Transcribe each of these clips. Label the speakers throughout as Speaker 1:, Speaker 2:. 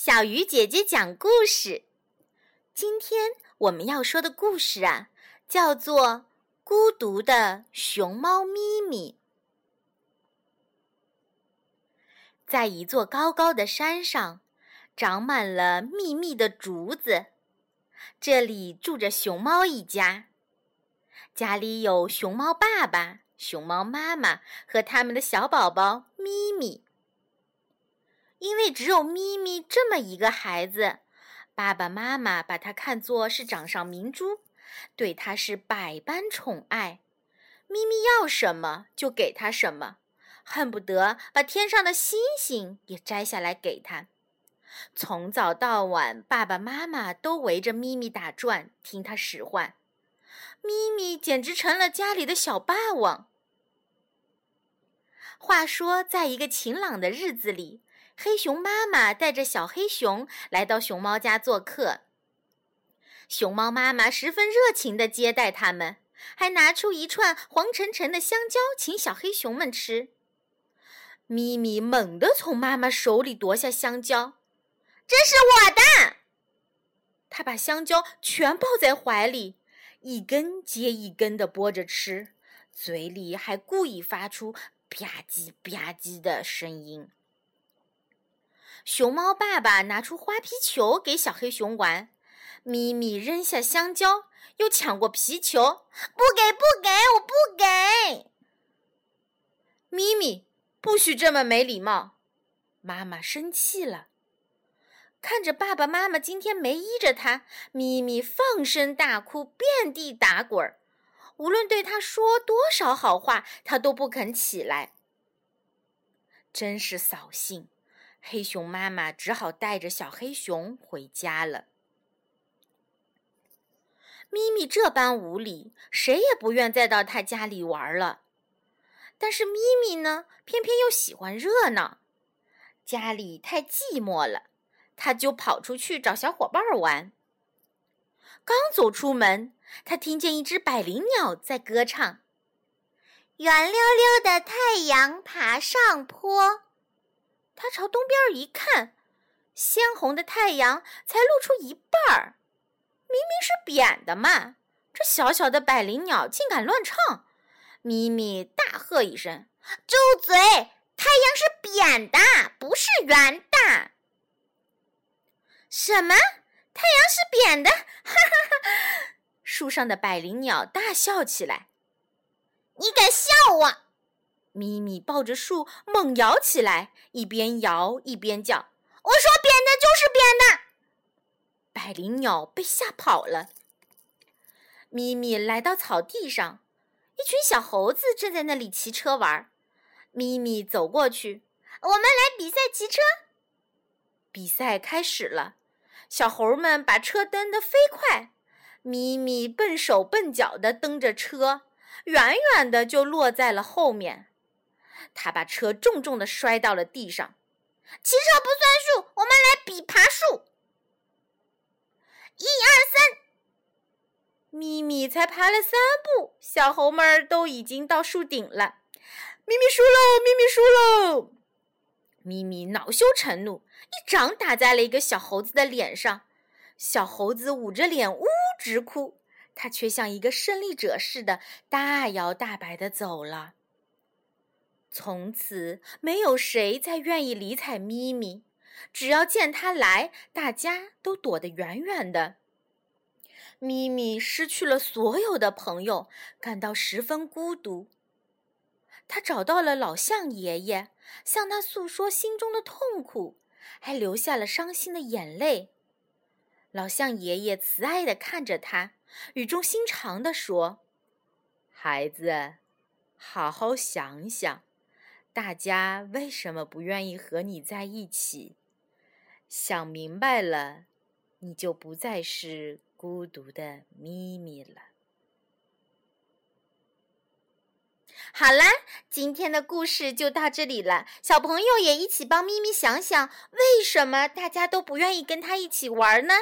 Speaker 1: 小鱼姐姐讲故事。今天我们要说的故事啊，叫做《孤独的熊猫咪咪》。在一座高高的山上，长满了密密的竹子。这里住着熊猫一家，家里有熊猫爸爸、熊猫妈妈和他们的小宝宝咪咪。因为只有咪咪这么一个孩子，爸爸妈妈把他看作是掌上明珠，对他是百般宠爱。咪咪要什么就给他什么，恨不得把天上的星星也摘下来给他。从早到晚，爸爸妈妈都围着咪咪打转，听他使唤。咪咪简直成了家里的小霸王。话说，在一个晴朗的日子里。黑熊妈妈带着小黑熊来到熊猫家做客。熊猫妈妈十分热情地接待他们，还拿出一串黄澄澄的香蕉请小黑熊们吃。咪咪猛地从妈妈手里夺下香蕉，这是我的。他把香蕉全抱在怀里，一根接一根地剥着吃，嘴里还故意发出吧唧吧唧的声音。熊猫爸爸拿出花皮球给小黑熊玩，咪咪扔下香蕉，又抢过皮球，不给不给，我不给！咪咪，不许这么没礼貌！妈妈生气了，看着爸爸妈妈今天没依着他，咪咪放声大哭，遍地打滚儿。无论对他说多少好话，他都不肯起来，真是扫兴。黑熊妈妈只好带着小黑熊回家了。咪咪这般无礼，谁也不愿再到他家里玩了。但是咪咪呢，偏偏又喜欢热闹，家里太寂寞了，他就跑出去找小伙伴玩。刚走出门，他听见一只百灵鸟在歌唱：“圆溜溜的太阳爬上坡。”他朝东边一看，鲜红的太阳才露出一半儿，明明是扁的嘛！这小小的百灵鸟竟敢乱唱！咪咪大喝一声：“住嘴！太阳是扁的，不是圆的。”什么？太阳是扁的？哈哈哈！树上的百灵鸟大笑起来：“你敢笑？”咪咪抱着树猛摇起来，一边摇一边叫：“我说扁的就是扁的！”百灵鸟被吓跑了。咪咪来到草地上，一群小猴子正在那里骑车玩。咪咪走过去：“我们来比赛骑车。”比赛开始了，小猴们把车蹬得飞快，咪咪笨手笨脚地蹬着车，远远的就落在了后面。他把车重重的摔到了地上。骑车不算数，我们来比爬树。一二三，咪咪才爬了三步，小猴们儿都已经到树顶了。咪咪输喽！咪咪输喽！咪咪恼羞成怒，一掌打在了一个小猴子的脸上。小猴子捂着脸呜直哭，他却像一个胜利者似的，大摇大摆的走了。从此，没有谁再愿意理睬咪咪。只要见他来，大家都躲得远远的。咪咪失去了所有的朋友，感到十分孤独。他找到了老象爷爷，向他诉说心中的痛苦，还流下了伤心的眼泪。老象爷爷慈爱地看着他，语重心长地说：“孩子，好好想想。”大家为什么不愿意和你在一起？想明白了，你就不再是孤独的咪咪了。好啦，今天的故事就到这里了。小朋友也一起帮咪咪想想，为什么大家都不愿意跟他一起玩呢？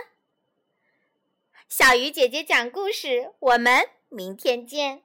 Speaker 1: 小鱼姐姐讲故事，我们明天见。